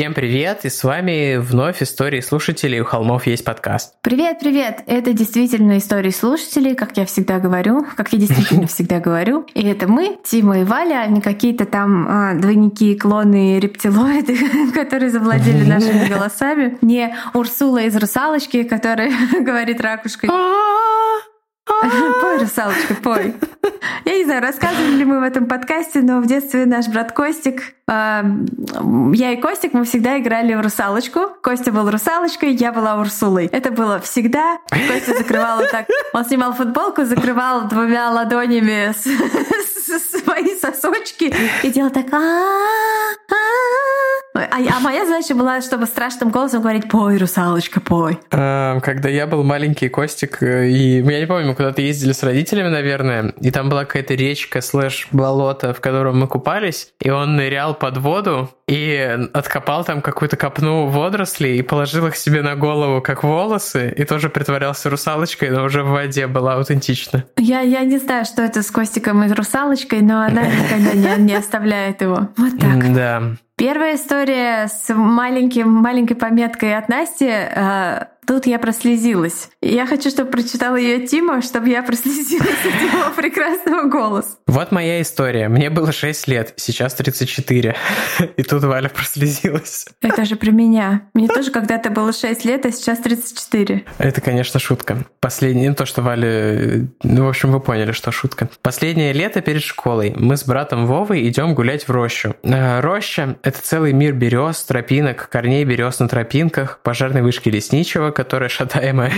Всем привет, и с вами вновь истории слушателей «У холмов есть подкаст». Привет, привет! Это действительно истории слушателей, как я всегда говорю, как я действительно всегда говорю. И это мы, Тима и Валя, а не какие-то там а, двойники, клоны, рептилоиды, которые завладели нашими голосами. Не Урсула из «Русалочки», которая говорит ракушкой. Пой, русалочка, пой. Я не знаю, рассказывали ли мы в этом подкасте, но в детстве наш брат Костик, я и Костик, мы всегда играли в русалочку. Костя был русалочкой, я была Урсулой. Это было всегда. Костя закрывал так. Он снимал футболку, закрывал двумя ладонями свои сосочки и делал так. А, а моя задача была, чтобы страшным голосом говорить «Пой, русалочка, пой». Когда я был маленький Костик, э, и я не помню, мы куда-то ездили с родителями, наверное, и там была какая-то речка слэш болото, в котором мы купались, и он нырял под воду и откопал там какую-то копну водорослей и положил их себе на голову как волосы, и тоже притворялся русалочкой, но уже в воде была аутентично. Я, я не знаю, что это с Костиком и русалочкой, но она никогда не, не оставляет его. Вот так. Да. Первая история с маленьким, маленькой пометкой от Насти э, Тут я прослезилась. Я хочу, чтобы прочитал ее Тима, чтобы я прослезилась от его прекрасного голоса. Вот моя история. Мне было 6 лет, сейчас 34. И тут Валя прослезилась. Это же про меня. Мне тоже когда-то было 6 лет, а сейчас 34. Это, конечно, шутка. Последнее, то, что Валя... Ну, в общем, вы поняли, что шутка. Последнее лето перед школой. Мы с братом Вовой идем гулять в рощу. Э, роща — это целый мир берез, тропинок, корней берез на тропинках, пожарной вышки лесничего, которая шатаемая.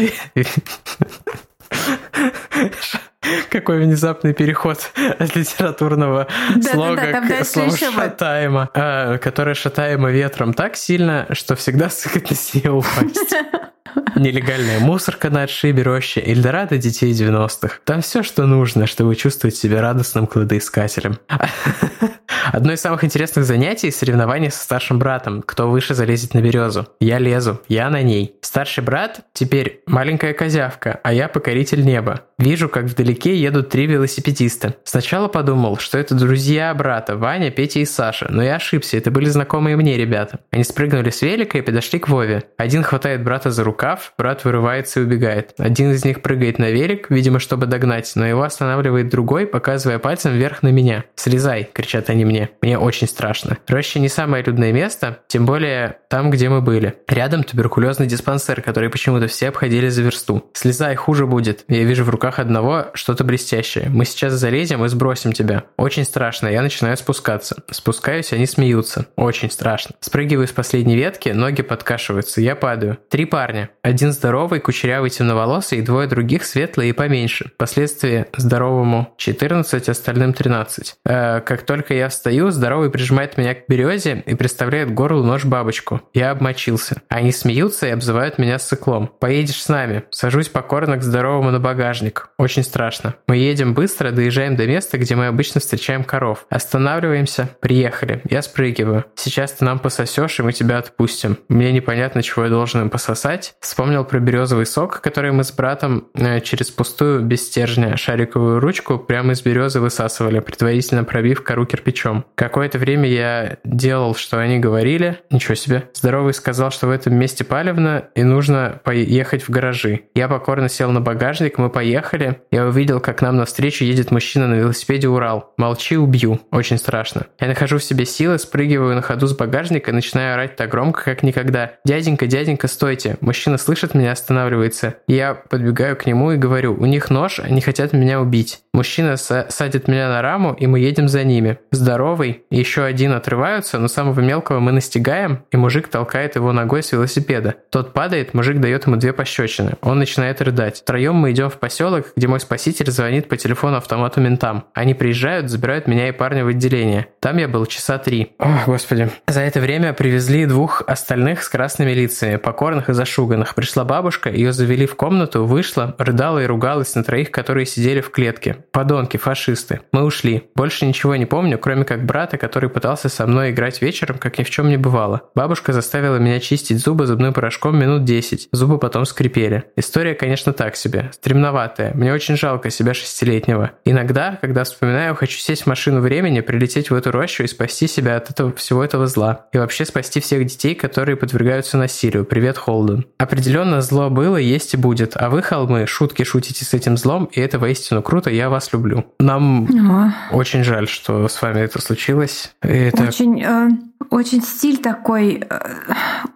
Какой внезапный переход от литературного да, слога да, да, к слову шатаемо, а, которая шатаема ветром так сильно, что всегда сыграть на себе упасть. Нелегальная мусорка на отшибе рощи, Эльдорадо детей 90-х. Там все, что нужно, чтобы чувствовать себя радостным кладоискателем. Одно из самых интересных занятий – соревнования со старшим братом. Кто выше залезет на березу. Я лезу, я на ней. Старший брат теперь маленькая козявка, а я покоритель неба. Вижу, как вдалеке едут три велосипедиста. Сначала подумал, что это друзья брата, Ваня, Петя и Саша, но я ошибся, это были знакомые мне ребята. Они спрыгнули с велика и подошли к Вове. Один хватает брата за рукав, брат вырывается и убегает. Один из них прыгает на велик, видимо, чтобы догнать, но его останавливает другой, показывая пальцем вверх на меня. «Слезай!» – кричат они мне. Мне очень страшно. Роща не самое людное место, тем более там, где мы были. Рядом туберкулезный диспансер, который почему-то все обходили за версту. «Слезай, хуже будет!» Я вижу в руках руках одного что-то блестящее. Мы сейчас залезем и сбросим тебя. Очень страшно. Я начинаю спускаться. Спускаюсь, они смеются. Очень страшно. Спрыгиваю с последней ветки, ноги подкашиваются. Я падаю. Три парня. Один здоровый, кучерявый, темноволосый, и двое других светлые и поменьше. Впоследствии здоровому 14, остальным 13. Э, как только я встаю, здоровый прижимает меня к березе и представляет горлу нож-бабочку. Я обмочился. Они смеются и обзывают меня циклом. Поедешь с нами. Сажусь покорно к здоровому на багажник. Очень страшно. Мы едем быстро, доезжаем до места, где мы обычно встречаем коров. Останавливаемся. Приехали. Я спрыгиваю. Сейчас ты нам пососешь, и мы тебя отпустим. Мне непонятно, чего я должен им пососать. Вспомнил про березовый сок, который мы с братом э, через пустую, без стержня, шариковую ручку прямо из березы высасывали, предварительно пробив кору кирпичом. Какое-то время я делал, что они говорили. Ничего себе. Здоровый сказал, что в этом месте палевно, и нужно поехать в гаражи. Я покорно сел на багажник, мы поехали приехали, я увидел, как нам навстречу едет мужчина на велосипеде Урал. Молчи, убью. Очень страшно. Я нахожу в себе силы, спрыгиваю на ходу с багажника и начинаю орать так громко, как никогда. «Дяденька, дяденька, стойте!» Мужчина слышит меня, останавливается. Я подбегаю к нему и говорю, у них нож, они хотят меня убить. Мужчина садит меня на раму, и мы едем за ними. Здоровый еще один отрываются, но самого мелкого мы настигаем, и мужик толкает его ногой с велосипеда. Тот падает, мужик дает ему две пощечины. Он начинает рыдать. Втроем мы идем в поселок, поселок, где мой спаситель звонит по телефону автомату ментам. Они приезжают, забирают меня и парня в отделение. Там я был часа три. О, господи. За это время привезли двух остальных с красными лицами, покорных и зашуганных. Пришла бабушка, ее завели в комнату, вышла, рыдала и ругалась на троих, которые сидели в клетке. Подонки, фашисты. Мы ушли. Больше ничего не помню, кроме как брата, который пытался со мной играть вечером, как ни в чем не бывало. Бабушка заставила меня чистить зубы зубным порошком минут 10. Зубы потом скрипели. История, конечно, так себе. Стремноватая глуповатая. Мне очень жалко себя шестилетнего. Иногда, когда вспоминаю, хочу сесть в машину времени, прилететь в эту рощу и спасти себя от этого всего этого зла. И вообще спасти всех детей, которые подвергаются насилию. Привет, Холден. Определенно зло было, есть и будет. А вы, холмы, шутки шутите с этим злом, и это воистину круто, я вас люблю. Нам О. очень жаль, что с вами это случилось. Это... Очень, э, очень стиль такой, э,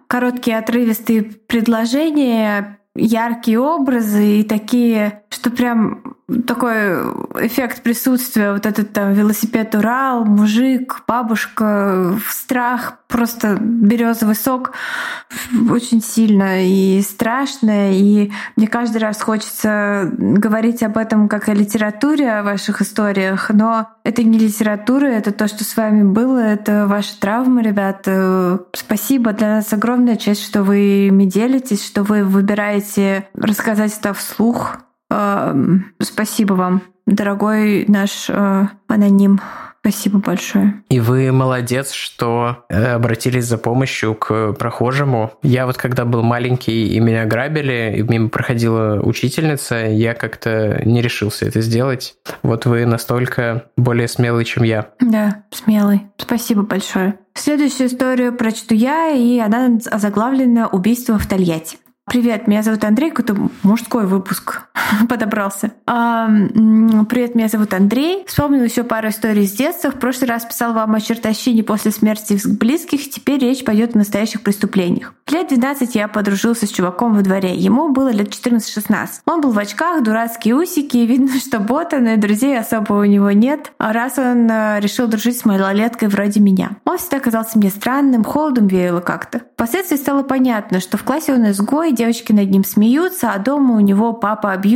короткие отрывистые предложения, яркие образы и такие, что прям такой эффект присутствия, вот этот там велосипед Урал, мужик, бабушка, страх, просто березовый сок очень сильно и страшно. И мне каждый раз хочется говорить об этом как о литературе, о ваших историях, но это не литература, это то, что с вами было, это ваши травмы, ребята. Спасибо, для нас огромная честь, что вы ими делитесь, что вы выбираете рассказать это вслух. Спасибо вам, дорогой наш э, аноним. Спасибо большое. И вы молодец, что э, обратились за помощью к прохожему. Я вот когда был маленький и меня грабили, и мимо проходила учительница, я как-то не решился это сделать. Вот вы настолько более смелый, чем я. Да, смелый. Спасибо большое. Следующую историю прочту я, и она заглавлена «Убийство в Тольятти». Привет, меня зовут Андрей, какой-то мужской выпуск подобрался. Привет, меня зовут Андрей. Вспомнил еще пару историй с детства. В прошлый раз писал вам о чертовщине после смерти близких. Теперь речь пойдет о настоящих преступлениях. Лет 12 я подружился с чуваком во дворе. Ему было лет 14-16. Он был в очках, дурацкие усики. Видно, что ботан, и друзей особо у него нет. А раз он э, решил дружить с малолеткой вроде меня. Он всегда казался мне странным, холодом веяло как-то. Впоследствии стало понятно, что в классе он изгой, девочки над ним смеются, а дома у него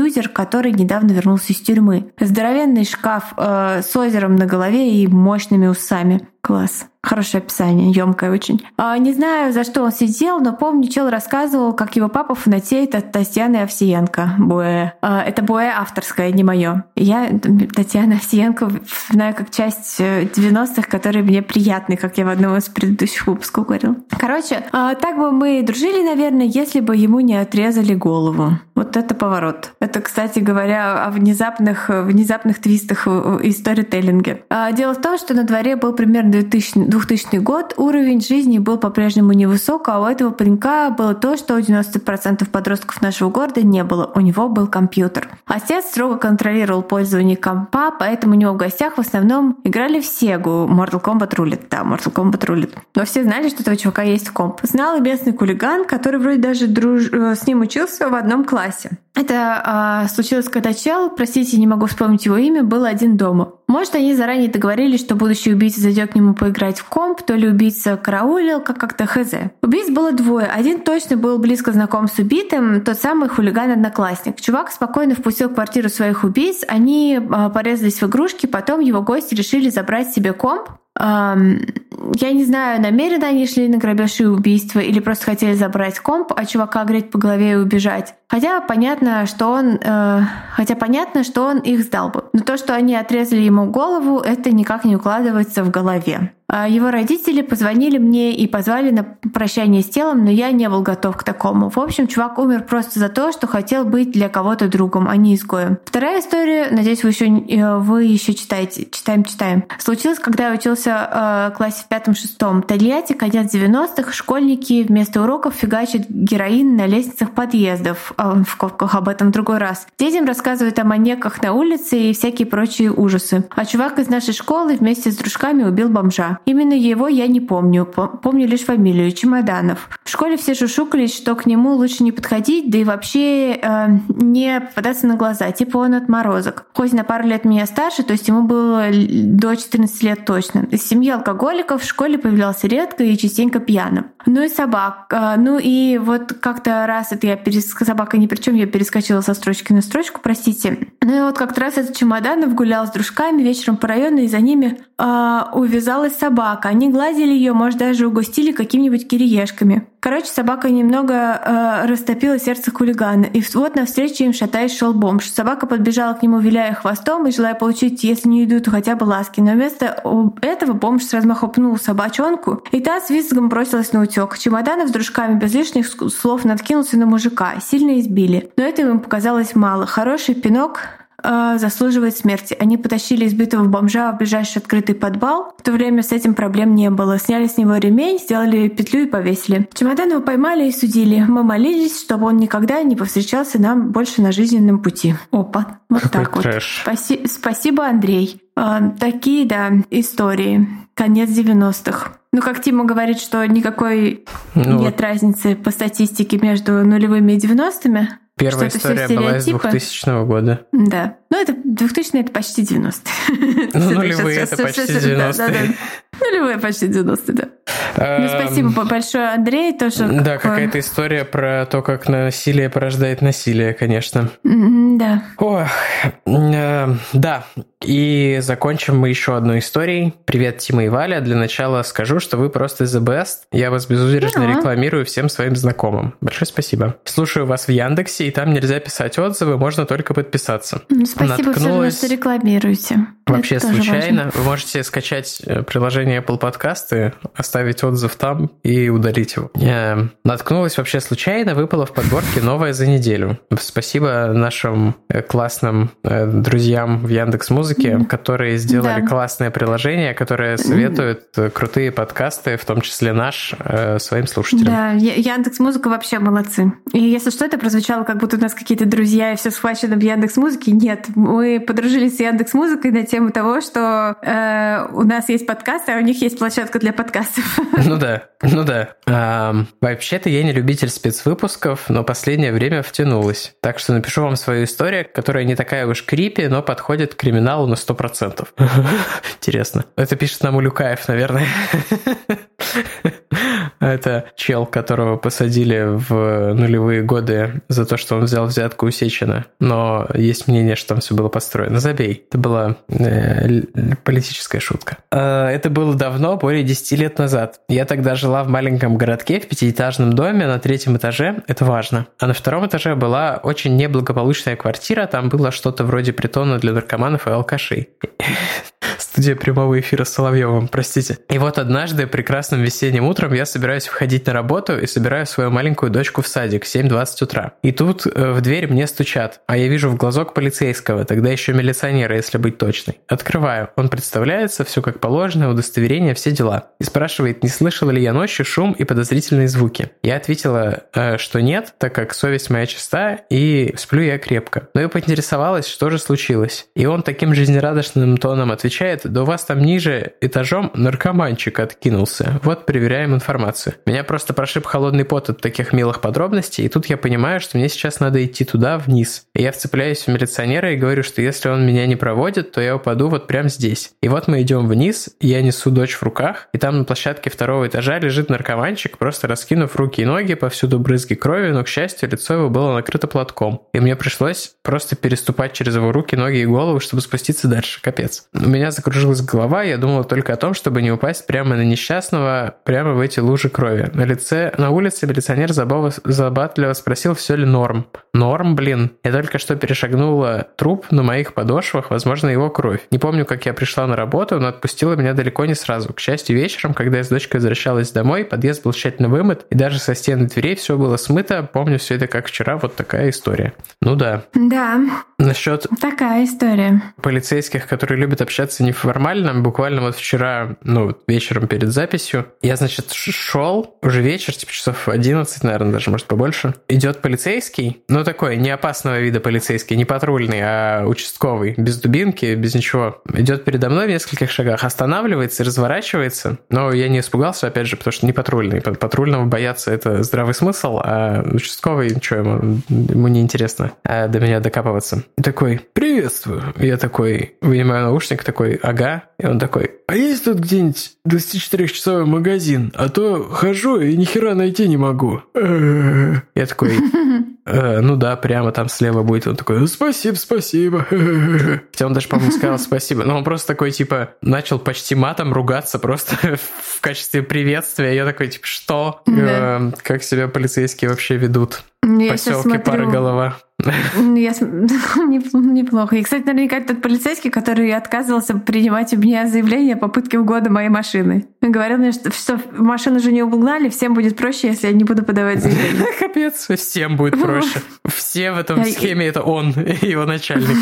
папа-абьюзер, который недавно вернулся из тюрьмы. Здоровенный шкаф э, с озером на голове и мощными усами. Класс. Хорошее описание, емкое очень. А, не знаю, за что он сидел, но помню, чел рассказывал, как его папа фанатеет от Татьяны Овсиенко. Буэ. А, это Буэ авторское, не мое. Я Татьяна Овсиенко знаю как часть 90-х, э, которые мне приятны, как я в одном из предыдущих выпусков говорил. Короче, а, так бы мы дружили, наверное, если бы ему не отрезали голову. Вот это поворот. Это, кстати говоря, о внезапных, внезапных твистах и сторителлинге. А, дело в том, что на дворе был примерно 2000, 2000 год, уровень жизни был по-прежнему невысок, а у этого паренька было то, что у 90% подростков нашего города не было. У него был компьютер. Отец строго контролировал пользование компа, поэтому у него в гостях в основном играли в Сегу. Mortal Kombat рулит. Да, Mortal Kombat рулит. Но все знали, что этого чувака есть комп. Знал и местный хулиган, который вроде даже друж... Э, с ним учился в одном классе. Это э, случилось, когда чел, простите, не могу вспомнить его имя, был один дома. Может, они заранее договорились, что будущий убийца зайдет к нему поиграть в комп, то ли убийца караулил, как как-то хз. Убийц было двое. Один точно был близко знаком с убитым, тот самый хулиган-одноклассник. Чувак спокойно впустил в квартиру своих убийц, они э, порезались в игрушки, потом его гости решили забрать себе комп, я не знаю, намеренно они шли на грабеж и убийство или просто хотели забрать комп, а чувака греть по голове и убежать. Хотя понятно, что он, э, хотя понятно, что он их сдал бы. Но то, что они отрезали ему голову, это никак не укладывается в голове. А его родители позвонили мне и позвали на прощание с телом, но я не был готов к такому. В общем, чувак умер просто за то, что хотел быть для кого-то другом, а не изгоем. Вторая история, надеюсь, вы еще, э, вы еще читаете. Читаем, читаем. Случилось, когда я учился э, классе в пятом-шестом. Тольятти, конец 90-х, школьники вместо уроков фигачат героин на лестницах подъездов. Э, в скобках об этом в другой раз. Детям рассказывают о маньяках на улице и всякие прочие ужасы. А чувак из нашей школы вместе с дружками убил бомжа. Именно его я не помню, помню лишь фамилию Чемоданов. В школе все шушукались, что к нему лучше не подходить, да и вообще э, не попадаться на глаза, типа он отморозок. Хоть на пару лет меня старше, то есть ему было до 14 лет точно. Из семьи алкоголиков в школе появлялся редко и частенько пьяным. Ну и собак. Э, ну и вот как-то раз это я перес... собака ни при чем, я перескочила со строчки на строчку, простите. Ну и вот как-то раз этот Чемоданов гулял с дружками вечером по району, и за ними э, увязалась собака. Они гладили ее, может, даже угостили какими-нибудь кириешками. Короче, собака немного э, растопила сердце хулигана. И вот навстречу им шатаясь шел бомж. Собака подбежала к нему, виляя хвостом и желая получить, если не еду, то хотя бы ласки. Но вместо этого бомж с размаху пнул собачонку, и та с визгом бросилась на утек. Чемоданов с дружками без лишних слов надкинулся на мужика. Сильно избили. Но этого им показалось мало. Хороший пинок э, заслуживает смерти. Они потащили избитого бомжа в ближайший открытый подвал. В то время с этим проблем не было. Сняли с него ремень, сделали петлю и повесили. Чемоданова поймали и судили. Мы молились, чтобы он никогда не повстречался нам больше на жизненном пути. Опа, вот Какой так трэш. вот. Спаси- спасибо, Андрей. Э, такие, да, истории. Конец 90-х. Ну, как Тима говорит, что никакой Ну, нет разницы по статистике между нулевыми и 90-ми. Первая что история была из стереотипы. 2000 года. Да. Ну, это 2000 это почти 90 Ну, нулевые это почти 90-е. Нулевые почти 90 да. Ну, Эм, спасибо большое, Андрей, тоже. Да, как бы- какая-то история про то, как насилие порождает насилие, конечно. Да. Ох, э, да, и закончим мы еще одной историей. Привет, Тима и Валя. Для начала скажу, что вы просто the best. Я вас безудержно Да. рекламирую всем своим знакомым. Большое спасибо. Слушаю вас в Яндексе, и там нельзя писать отзывы, можно только подписаться. Ну, Спасибо все равно, Наткнулась что рекламируете. Вообще Это тоже случайно. важно. Вы можете скачать э, приложение Apple Подкасты, оставить отзыв там и удалить его. Э, Наткнулась вообще случайно, выпала в подборке новая за неделю. Спасибо нашим э, классным э, друзьям в Яндекс Музыке, которые сделали Да. классное приложение, которое советует крутые подкасты, в том числе наш, своим слушателям. Да, Яндекс Музыка вообще молодцы. И если что, это прозвучало, как будто у нас какие-то друзья и все схвачено в Яндекс Музыке. Нет, мы подружились с Яндекс Музыкой на тему того, что э, у нас есть подкасты, а у них есть площадка для подкастов. Ну да, ну да. Ам, Вообще-то я не любитель спецвыпусков, но последнее время втянулась. Так что напишу вам свою историю, которая не такая уж крипи, но подходит к криминалу на 100%. Интересно. Это пишет нам Улюкаев, наверное. Это чел, которого посадили в нулевые годы за то, что он взял взятку у Сечина. Но есть мнение, что там все было построено. Забей. Это была э, политическая шутка. Э, Это было давно, более 10 лет назад. Я тогда жила в маленьком городке в пятиэтажном доме на третьем этаже. Это важно. А на втором этаже была очень неблагополучная квартира. Там было что-то вроде притона для наркоманов и алкашей. Студия прямого эфира с Соловьевым, простите. И вот однажды прекрасным весенним утром я собираюсь входить на работу и собираю свою маленькую дочку в садик в 7.20 утра. И тут э, в дверь мне стучат, а я вижу в глазок полицейского, тогда еще милиционера, если быть точной. Открываю. Он представляется, все как положено, удостоверение, все дела. И спрашивает, не слышала ли я ночью шум и подозрительные звуки. Я ответила, э, что нет, так как совесть моя чиста, и сплю я крепко. Но я поинтересовалась, что же случилось. И он таким жизнерадостным тоном отвечает, да у вас там ниже этажом наркоманчик откинулся. Вот проверяем информацию. Меня просто прошиб холодный пот от таких милых подробностей, и тут я понимаю, что мне сейчас надо идти туда, вниз. И я вцепляюсь в милиционера и говорю, что если он меня не проводит, то я упаду вот прямо здесь. И вот мы идем вниз, я несу дочь в руках, и там на площадке второго этажа лежит наркоманчик, просто раскинув руки и ноги, повсюду брызги крови, но, к счастью, лицо его было накрыто платком. И мне пришлось просто переступать через его руки, ноги и голову, чтобы спуститься дальше. Капец. У меня закружилась голова, я думал только о том, чтобы не упасть прямо на несчастного, прямо в эти лужи крови. На лице, на улице милиционер забава- забатливо спросил, все ли норм. Норм, блин. Я только что перешагнула труп на моих подошвах, возможно, его кровь. Не помню, как я пришла на работу, но отпустила меня далеко не сразу. К счастью, вечером, когда я с дочкой возвращалась домой, подъезд был тщательно вымыт, и даже со стены дверей все было смыто. Помню все это как вчера, вот такая история. Ну да. Да, Насчет такая история. полицейских, которые любят общаться неформально. Буквально вот вчера, ну, вечером перед записью, я, значит, шел, уже вечер, типа часов 11, наверное, даже, может, побольше. Идет полицейский, ну, такой не опасного вида полицейский, не патрульный, а участковый, без дубинки, без ничего. Идет передо мной в нескольких шагах, останавливается, разворачивается. Но я не испугался, опять же, потому что не патрульный. Пат- Патрульного бояться это здравый смысл, а участковый, что ему, ему неинтересно а, до меня докапываться. Такой, приветствую. Я такой, вынимаю наушник, такой, ага. И он такой, а есть тут где-нибудь 24-часовой магазин? А то хожу и ни хера найти не могу. Я такой, э, ну да, прямо там слева будет. Он такой, спасибо, спасибо. Хотя он даже, по-моему, сказал спасибо. Но он просто такой, типа, начал почти матом ругаться просто в качестве приветствия. Я такой, типа, что? Э, как себя полицейские вообще ведут? Я Поселки смотрю... пара голова. Ну, я... Неплохо. И, кстати, наверняка тот полицейский, который отказывался принимать у меня заявление о попытке угода моей машины. Говорил мне, что, что машину же не угнали, всем будет проще, если я не буду подавать заявление. Капец, всем будет проще. Все в этом схеме — это он, его начальник.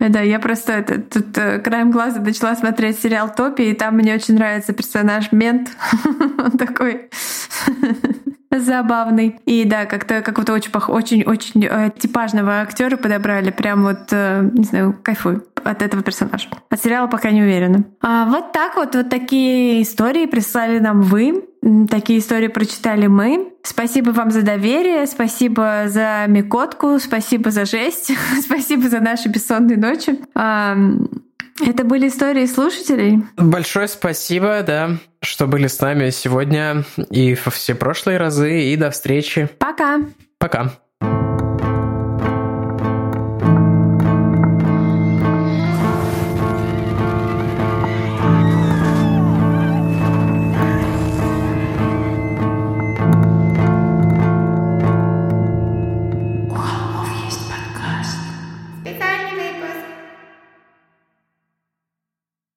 Да, я просто это, тут э, краем глаза начала смотреть сериал Топи, и там мне очень нравится персонаж Мент. Он такой забавный. И да, как-то какого-то очень очень очень э, типажного актера подобрали. Прям вот, э, не знаю, кайфую от этого персонажа. От сериала пока не уверена. А вот так вот, вот такие истории прислали нам вы. Такие истории прочитали мы. Спасибо вам за доверие, спасибо за микотку, спасибо за жесть, спасибо за наши бессонные ночи. Это были истории слушателей. Большое спасибо, да, что были с нами сегодня и во все прошлые разы. И до встречи. Пока. Пока.